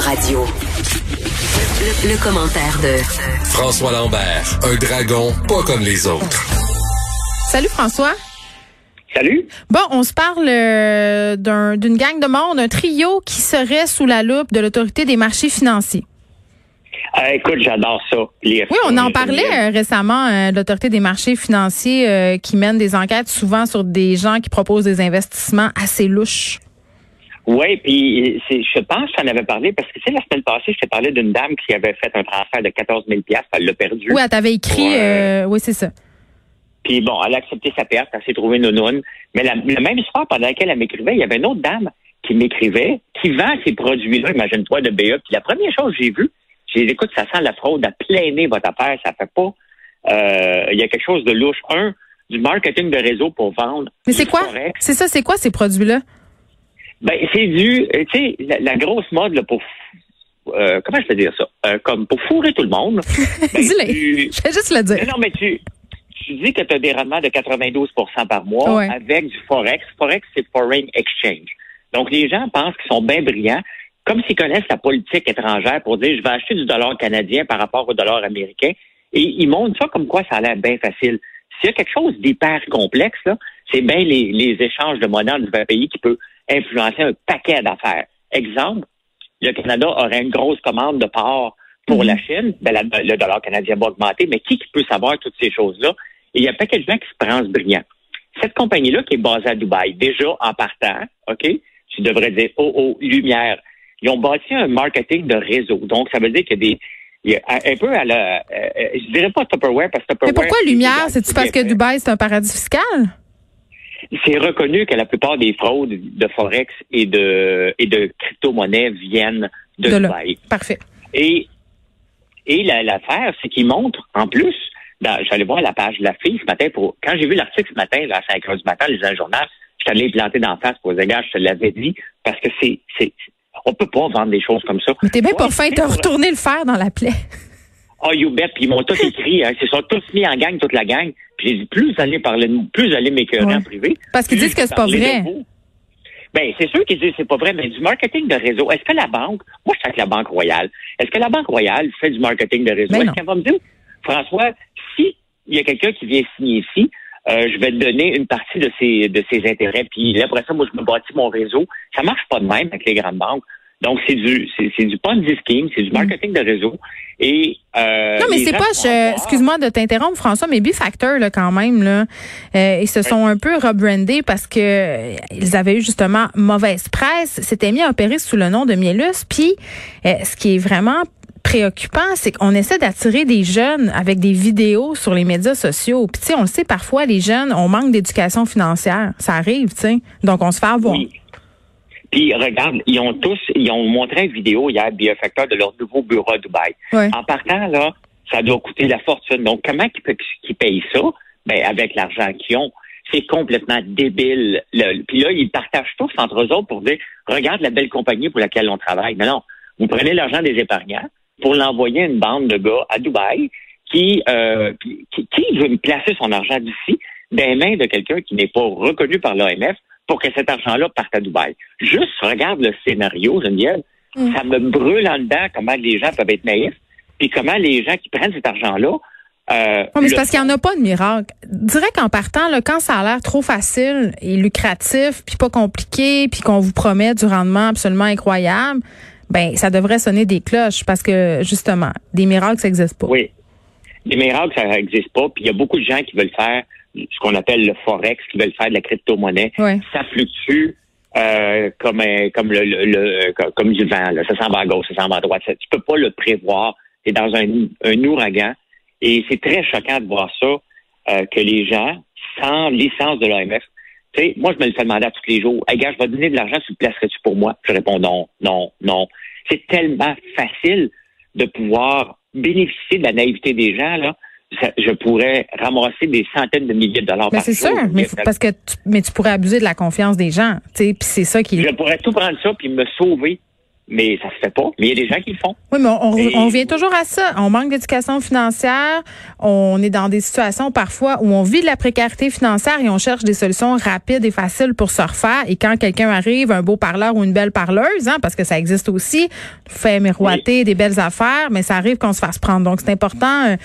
Cube Radio. Le, le commentaire de François Lambert, un dragon pas comme les autres. Salut François. Salut. Bon, on se parle euh, d'un- d'une gang de monde, un trio qui serait sous la loupe de l'autorité des marchés financiers. Euh, écoute, j'adore ça. lire Oui, on en parlait euh, récemment euh, de l'autorité des marchés financiers euh, qui mène des enquêtes souvent sur des gens qui proposent des investissements assez louches. Oui, puis je pense que j'en avais parlé parce que tu sais, la semaine passée, je t'ai parlé d'une dame qui avait fait un transfert de 14 000 elle l'a perdu. Oui, elle t'avait écrit, Ouais. euh, oui, c'est ça. Puis bon, elle a accepté sa perte, elle s'est trouvée nounoune. Mais la, même soir, pendant laquelle elle m'écrivait, il y avait une autre dame qui m'écrivait, qui vend ces produits-là, imagine-toi, de BE. Puis la première chose que j'ai vue, j'ai dit, écoute, ça sent la fraude à plein nez, votre affaire, ça fait pas. euh, Il y a quelque chose de louche. Un, du marketing de réseau pour vendre. Mais c'est quoi? C'est ça, c'est quoi ces produits-là? Ben, c'est du, euh, tu sais, la, la grosse mode là, pour, euh, comment je peux dire ça, Euh, comme pour fourrer tout le monde. ben, Dis-le. tu- Je vais juste le dire. non, mais tu, tu dis que tu as des rendements de 92% par mois Ouais. avec du forex. Forex, c'est foreign exchange. Donc, les gens pensent qu'ils sont bien brillants, comme s'ils connaissent la politique étrangère pour dire, je vais acheter du dollar canadien par rapport au dollar américain. Et ils montrent ça comme quoi ça a l'air bien facile. S'il y a quelque chose d'hyper complexe, là, c'est bien les, les échanges de monnaie dans divers pays qui peut influencer un paquet d'affaires. Exemple, le Canada aurait une grosse commande de porc pour Mhm. la Chine, ben, la- le dollar canadien va augmenter, mais qui, qui peut savoir toutes ces choses-là? Et il y a un paquet de gens qui se pensent brillants. Cette compagnie-là qui est basée à Dubaï, déjà en partant, OK, tu devrais dire, oh, oh, lumière. Ils ont bâti un marketing de réseau. Donc, ça veut dire qu'il y a des, il y a un peu à la, euh, euh, je dirais pas Tupperware parce que Mais Tupperware. pourquoi c'est Lumière? C'est-tu c'est parce que. Dubaï, c'est un paradis fiscal? C'est reconnu que la plupart des fraudes de Forex et de, et de crypto-monnaies viennent de, De. Dubaï. Parfait. Et, et la- l'affaire, c'est qu'ils montrent, en plus, j'allais voir la page de la fille ce matin pour, quand j'ai vu l'article ce matin, là, à 5 heures du matin, les un journal, je t'allais planter d'en face pour dire, gars, je te l'avais dit, parce que c'est, c'est, on peut pas vendre des choses comme ça. Mais t'es bien Ouais, pas fin, t'as pour- retourné le fer dans la plaie. Oh, you bet. Puis ils m'ont tous écrit. Hein. Ils se sont tous mis en gang, toute la gang. Puis j'ai dit, plus vous allez parler de plus vous allez m'écœurer Ouais. en privé. Parce qu'ils disent que c'est pas vrai. Ben, c'est sûr qu'ils disent que c'est pas vrai, mais du marketing de réseau. Est-ce que la banque, moi, je suis avec la Banque Royale. Est-ce que la Banque Royale fait du marketing de réseau? Ben Est-ce qu'elle va me dire, François, si il y a quelqu'un qui vient signer ici, euh, je vais te donner une partie de ses, de ses intérêts. Puis là, après ça, moi, je me bâtis mon réseau. Ça marche pas de même avec les grandes banques. Donc, c'est du, c'est, c'est du Ponzi scheme, c'est du marketing de réseau. Et, euh, Non, mais c'est pas, je- excuse-moi de t'interrompre, François, mais B-Factor, là, quand même, là, euh, ils se sont un peu rebrandés parce que euh, ils avaient eu justement mauvaise presse, s'étaient mis à opérer sous le nom de Mielus. Puis, euh, ce qui est vraiment préoccupant, c'est qu'on essaie d'attirer des jeunes avec des vidéos sur les médias sociaux. Puis, tu sais, on le sait, parfois, les jeunes, on manque d'éducation financière. Ça arrive, tu sais. Donc, on se fait avoir. Oui. Puis regarde, ils ont tous, ils ont montré une vidéo hier, Biofactor, de leur nouveau bureau à Dubaï. Ouais. En partant, là, ça doit coûter la fortune. Donc, comment qu'ils payent ça? Ben, avec l'argent qu'ils ont. C'est complètement débile. Le- puis là, ils partagent tous entre eux autres pour dire, regarde la belle compagnie pour laquelle on travaille. Mais non, vous prenez l'argent des épargnants pour l'envoyer à une bande de gars à Dubaï qui, euh, qui, qui veut placer son argent d'ici dans les mains de quelqu'un qui n'est pas reconnu par l'OMF pour que cet argent-là parte à Dubaï. Juste regarde le scénario, Geneviève. Mm. Ça me brûle en dedans comment les gens peuvent être naïfs, puis comment les gens qui prennent cet argent-là. Euh, Oui, mais c'est parce qu'il n'y en a pas de miracle. Direct qu'en partant, là, quand ça a l'air trop facile et lucratif, puis pas compliqué, puis qu'on vous promet du rendement absolument incroyable, ben ça devrait sonner des cloches parce que justement, des miracles, ça n'existe pas. Oui. Les miracles, ça n'existe pas. Puis il y a beaucoup de gens qui veulent faire ce qu'on appelle le forex, qui veulent faire de la crypto-monnaie. Ouais. Ça fluctue euh, comme un- comme le, le- le- comme- du vent. Là. Ça s'en va à gauche, ça s'en va à droite. Ça- tu peux pas le prévoir. Tu es dans un, un ouragan. Et c'est très choquant de voir ça, euh, que les gens, sans licence de l'OMF, tu sais, moi, je me le fais demander à tous les jours. Hey, gars, je vais te donner de l'argent, tu le placerais-tu pour moi? Je réponds non, non, non. C'est tellement facile. de pouvoir bénéficier de la naïveté des gens, là, je pourrais ramasser des centaines de milliers de dollars Mais par c'est jour. sûr, mais parce que tu, mais tu pourrais abuser de la confiance des gens, tu sais, puis c'est ça qui. Je pourrais tout prendre ça puis me sauver, mais ça se fait pas. Mais il y a des gens qui le font. Oui, mais on, on, Et- on revient toujours à ça. On manque d'éducation financière. On est dans des situations parfois où on vit de la précarité financière et on cherche des solutions rapides et faciles pour se refaire. Et quand quelqu'un arrive, un beau parleur ou une belle parleuse, hein, parce que ça existe aussi, fait miroiter des belles affaires, mais ça arrive qu'on se fasse prendre. Donc c'est important euh,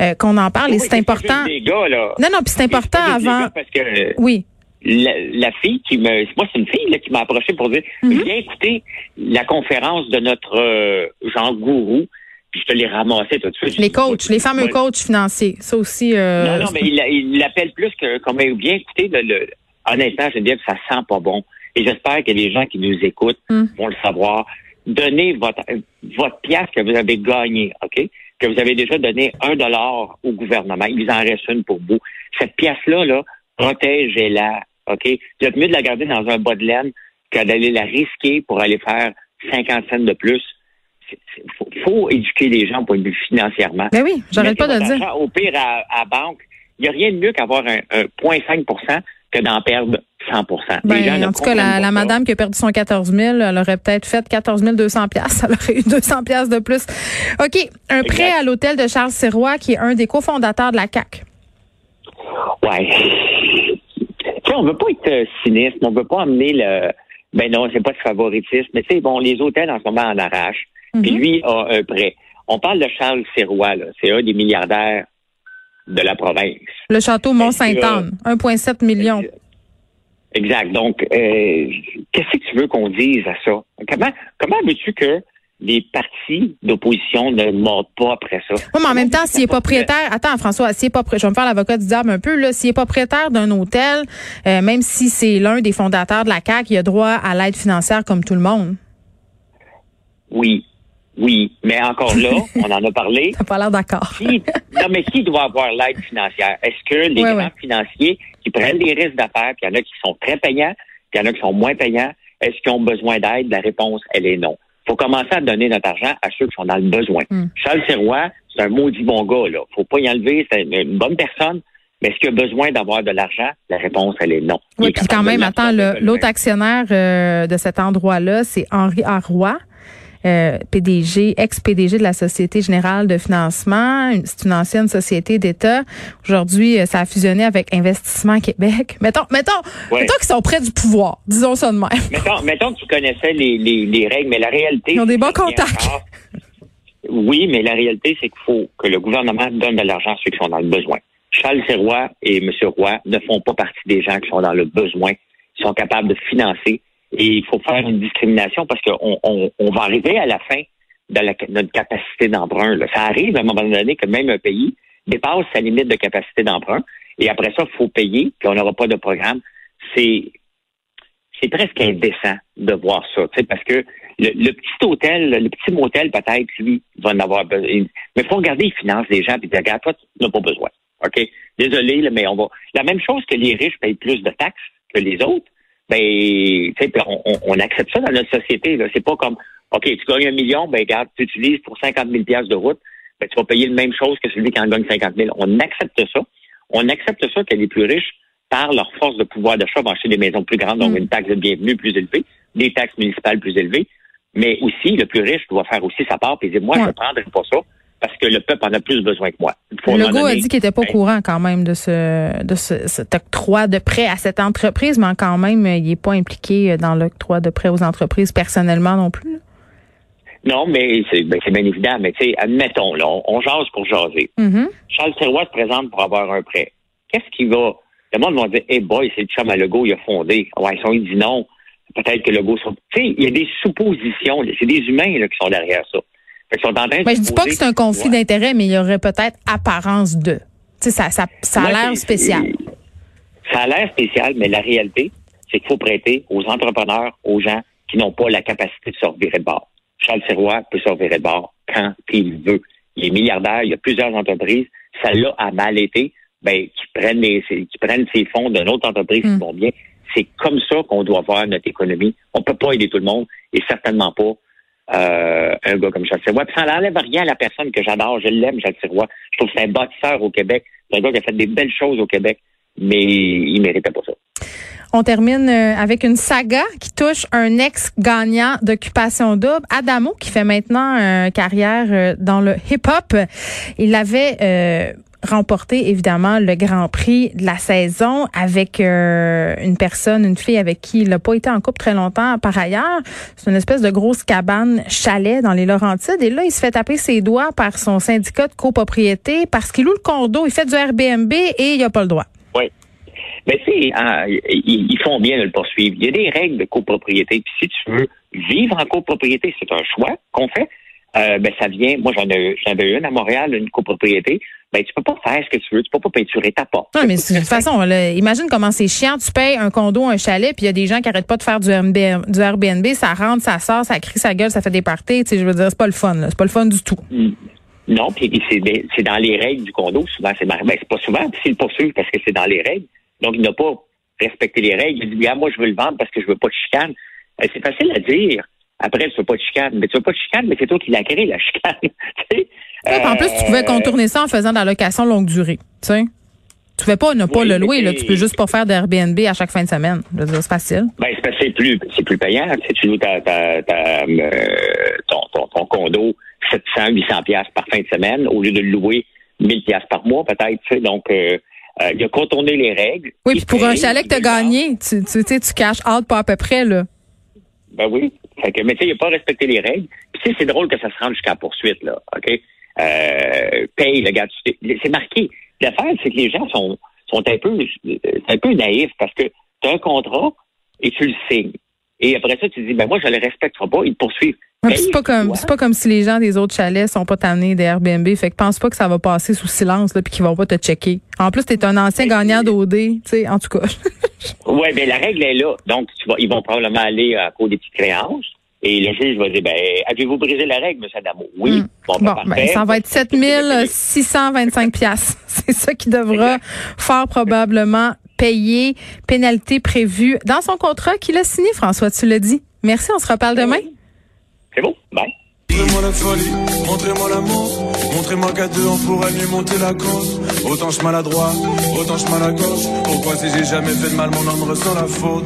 euh, qu'on en parle et c'est important. Les gars, là. Non, non, puis c'est important avant. Parce que euh, Oui. La, la fille qui me, moi c'est une fille là, qui m'a approché pour dire, Mhm. viens écouter la conférence de notre euh, Jean Gourou, puis je te l'ai ramassé tout de suite. Les coachs, les fameux Ouais. coachs financiers. Ça aussi. euh, Non, non, mais il l'appelle plus que comme bien écouter. Le, le- honnêtement, je veux dire, ça sent pas bon. Et j'espère que les gens qui nous écoutent Mm. vont le savoir. Donnez votre votre pièce que vous avez gagnée, OK? Que vous avez déjà donné un dollar au gouvernement. Il vous en reste une pour vous. Cette pièce-là, là, protégez-la, OK? Vous êtes mieux de la garder dans un bas de laine que d'aller la risquer pour aller faire 50 cents de plus. Il faut, faut éduquer les gens vue financièrement. Ben oui, j'arrête pas de le dire. Au pire, à, à banque, il n'y a rien de mieux qu'avoir un, un 0,5% que d'en perdre 100 Les gens Ben, en tout cas, la, madame qui a perdu son 14 000, elle aurait peut-être fait 14 200 pièces. Elle aurait eu 200 pièces de plus. OK. Un Exact. prêt à l'hôtel de Charles Sirois, qui est un des cofondateurs de la CAC. Ouais. Sais, on veut pas être euh, cynisme, on veut pas amener le. Ben non, c'est pas de favoritisme, mais tu sais, bon, les hôtels en ce moment en arrachent. Puis Mhm. lui a un prêt. On parle de Charles Sirois, là. C'est un des milliardaires de la province. Le château Mont-Sainte-Anne, 1,7 million. Exact. Donc, euh, qu'est-ce que tu veux qu'on dise à ça? Comment, comment veux-tu que les partis d'opposition ne mordent pas après ça? Oui, mais en même temps, s'il est propriétaire, attends, François, s'il est pas, je vais me faire l'avocat du diable un peu, là, s'il est propriétaire d'un hôtel, euh, même si c'est l'un des fondateurs de la CAC, il a droit à l'aide financière comme tout le monde. Oui. Oui. Mais encore là, on en a parlé. T'as pas l'air d'accord. Qui, non, mais qui doit avoir l'aide financière? Est-ce que les Ouais, grands ouais. financiers qui prennent des risques d'affaires, puis il y en a qui sont très payants, puis il y en a qui sont moins payants, est-ce qu'ils ont besoin d'aide? La réponse, elle est non. Faut commencer à donner notre argent à ceux qui sont dans le besoin. Hmm. Charles Sirois, c'est un maudit bon gars, là. Faut pas y enlever, c'est une, bonne personne. Mais est-ce qu'il a besoin d'avoir de l'argent? La réponse, elle est non. Oui, puis quand même, attends, l'autre actionnaire euh, de cet endroit-là, c'est Henri Arroy. Euh, PDG, ex-PDG de la Société Générale de Financement. C'est une ancienne société d'État. Aujourd'hui, euh, ça a fusionné avec Investissement Québec. Mettons, mettons, Ouais. mettons qu'ils sont près du pouvoir. Disons ça de même. Mettons, mettons que tu connaissais les, les, les règles, mais la réalité. Ils ont des bons contacts. Oui, mais la réalité, c'est qu'il faut que le gouvernement donne de l'argent à ceux qui sont dans le besoin. Charles Sirois et M. Roy ne font pas partie des gens qui sont dans le besoin. Ils sont capables de financer. Et il faut faire une discrimination parce qu'on on, on va arriver à la fin de la- notre capacité d'emprunt. là. Ça arrive à un moment donné que même un pays dépasse sa limite de capacité d'emprunt. Et après ça, il faut payer, puis on n'aura pas de programme. C'est c'est presque indécent de voir ça, parce que le, le petit hôtel, le petit motel, peut-être, lui, va en avoir besoin. Mais il faut regarder les finances des gens et dire, regarde, toi, tu n'as pas besoin. OK? Désolé, là, mais on va. La même chose que les riches payent plus de taxes que les autres, ben, on, on- on accepte ça dans notre société. Là. C'est pas comme, OK, tu gagnes un million, ben, regarde, tu utilises pour 50 000 piastres de route, ben, tu vas payer la même chose que celui qui en gagne 50 000. On accepte ça. On accepte ça que les plus riches, par leur force de pouvoir d'achat, vont acheter des maisons plus grandes, donc Mm. une taxe de bienvenue plus élevée, des taxes municipales plus élevées. Mais aussi, le plus riche doit faire aussi sa part et dire, moi, je ne prendrai pas ça parce que le peuple en a plus besoin que moi. Moment Legault a dit qu'il était pas au Hey. courant quand même de ce de ce, cet octroi de prêt à cette entreprise, mais quand même, il est pas impliqué dans l'octroi de prêt aux entreprises personnellement non plus. Non, mais c'est ben, c'est bien évident. Mais tu sais, admettons, là, on, on jase pour jaser. Mhm. Charles Sirois se présente pour avoir un prêt. Qu'est-ce qu'il va... Le monde va dire, hey boy, c'est le chum à Legault, il a fondé. Ouais, si on lui dit non, peut-être que Legault... Tu sais, il y a des suppositions. C'est des humains là, qui sont derrière ça. Fait sont en train de Ben, je dis pas que c'est un conflit Ouais. d'intérêt, mais il y aurait peut-être apparence de. Tu sais, ça, ça, ça a l'air spécial. Ça a l'air spécial, mais la réalité, c'est qu'il faut prêter aux entrepreneurs, aux gens qui n'ont pas la capacité de se revirer de bord. Charles Sirois peut se revirer de bord quand il veut. Il est milliardaire, il y a plusieurs entreprises. Ça l'a a mal été. Ben, qui prennent les, qui prennent ces fonds d'une autre entreprise Mm. qui vont bien. C'est comme ça qu'on doit voir notre économie. On peut pas aider tout le monde et certainement pas euh, un gars comme Charles Sirois. Puis ça n'enlève rien à la personne que j'adore. Je l'aime, Charles Sirois. Je trouve que c'est un bâtisseur au Québec. C'est un gars qui a fait des belles choses au Québec, mais il méritait pas ça. On termine euh, avec une saga qui touche un ex-gagnant d'occupation double, Adamo, qui fait maintenant euh, carrière euh, dans le hip-hop. Il avait remporté évidemment le Grand Prix de la saison avec une personne, une fille avec qui il n'a pas été en couple très longtemps par ailleurs. C'est une espèce de grosse cabane chalet dans les Laurentides. Et là, il se fait taper ses doigts par son syndicat de copropriété parce qu'il loue le condo, il fait du Airbnb et il n'a pas le droit. Oui. Mais tu hein, ils, font bien de le poursuivre. Il y a des règles de copropriété. Puis si tu veux vivre en copropriété, c'est un choix qu'on fait. Euh, ben ça vient. Moi, j'en ai, j'en ai une à Montréal, une copropriété. Ben tu peux pas faire ce que tu veux. Tu peux pas peinturer ta porte. Non, mais de toute façon, imagine comment c'est chiant. Tu payes un condo, un chalet, puis il y a des gens qui arrêtent pas de faire du Airbnb, du Airbnb. Ça rentre, ça sort, ça crie sa gueule, ça fait des parties. Tu sais, je veux dire, c'est pas le fun. C'est pas le fun du tout. Mm. Non, puis c'est, dans les règles du condo. Souvent, c'est ben, c'est pas souvent. Puis le poursuivre parce que c'est dans les règles. Donc, il n'a pas respecté les règles. Il dit, ah, moi, je veux le vendre parce que je veux pas de chicane. Euh, c'est facile à dire. Après, tu veux pas de chicane. Mais tu veux pas de chicane, mais c'est toi qui l'as créé, la chicane. en plus, tu pouvais euh, contourner ça en faisant de la location longue durée. Tu? Tu pouvais pas ne pas le louer, là. Tu peux juste pas faire d'Airbnb à chaque fin de semaine. C'est facile. Ben, c'est plus, c'est plus payant. Tu, tu loues ta, ta, euh, ton, ton, ton, condo 700, 800 pièces par fin de semaine au lieu de le louer 1000 pièces par mois, peut-être, tu sais. Donc, euh, il a contourné les règles. Oui, puis pour un chalet que tu as gagné, tu, tu, tu caches out pas à peu près, là. Ben oui. Fait que, mais tu sais, il n'a pas respecté les règles. Puis tu sais, c'est drôle que ça se rende jusqu'à poursuite, là. OK? Euh, paye, le gars. C'est marqué. L'affaire, c'est que les gens sont, sont un peu, un peu naïfs parce que tu as un contrat et tu le signes. Et après ça, tu dis, ben moi, je le respecterai pas, ils te poursuivent. c'est pas comme c'est pas comme si les gens des autres chalets sont pas tannés des Airbnb. Fait que pense pas que ça va passer sous silence là puis qu'ils vont pas te checker. En plus, tu es un ancien gagnant d'OD, tu sais, en tout cas. oui, mais la règle est là. Donc, tu vas, ils vont probablement aller à cause des petites créances. Et le juge va dire, ben, avez-vous brisé la règle, M. Adamo? Oui. Hmm. Bon, ben, ben, ça va être 7625 piastres. C'est ça qui devra fort probablement payer. Pénalité prévue dans son contrat qu'il a signé, François, tu l'as dit. Merci, on se reparle demain. C'est bon. Bye. Montrez-moi la folie, montrez-moi l'amour, montrez-moi qu'à deux on pourrait mieux monter la cause. Autant je maladroit, autant je mal à gauche. Pourquoi si j'ai jamais fait de mal, mon homme ressent la faute?